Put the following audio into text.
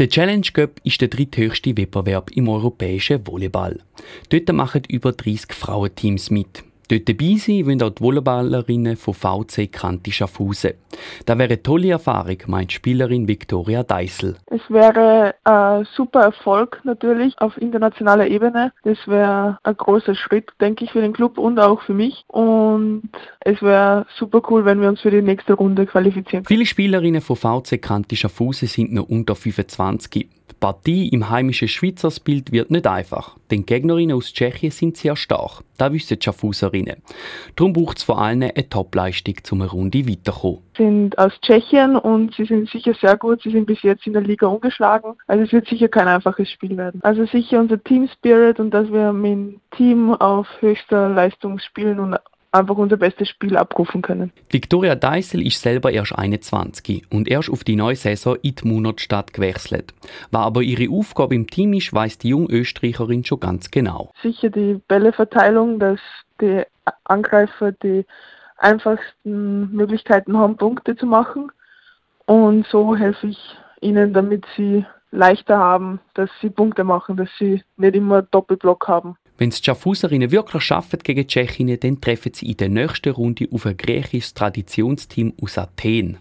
Der Challenge Cup ist der dritthöchste Wettbewerb im europäischen Volleyball. Dort machen über 30 Frauenteams mit. Dort dabei sein wollen auch die Volleyballerinnen von VC Kanti Schaffhausen. Das wäre eine tolle Erfahrung, meint Spielerin Viktoria Deissel. Es wäre ein super Erfolg natürlich auf internationaler Ebene. Das wäre ein großer Schritt, denke ich, für den Club und auch für mich. Und es wäre super cool, wenn wir uns für die nächste Runde qualifizieren. Viele Spielerinnen von VC Kanti Schaffhausen sind noch unter 25. Die Partie im heimischen Schweizer Bild wird nicht einfach, denn Gegnerinnen aus Tschechien sind sehr stark. Das wissen die Schaffhauserinnen. Darum braucht es vor allem eine Top-Leistung, um eine Runde weiterzukommen. Sie sind aus Tschechien und sie sind sicher sehr gut. Sie sind bis jetzt in der Liga ungeschlagen. Also es wird sicher kein einfaches Spiel werden. Also sicher unser Team Spirit und dass wir mit dem Team auf höchster Leistung spielen und einfach unser bestes Spiel abrufen können. Victoria Deissel ist selber erst 21 und erst auf die neue Saison in die Monatstadt gewechselt. Was aber ihre Aufgabe im Team ist, weiß die junge Österreicherin schon ganz genau. Sicher die Bälleverteilung, dass die Angreifer die einfachsten Möglichkeiten haben, Punkte zu machen. Und so helfe ich ihnen, damit sie leichter haben, dass sie Punkte machen, dass sie nicht immer Doppelblock haben. Wenn es die Schaffhauserinnen wirklich schaffen gegen die Tschechinnen, dann treffen sie in der nächsten Runde auf ein griechisches Traditionsteam aus Athen.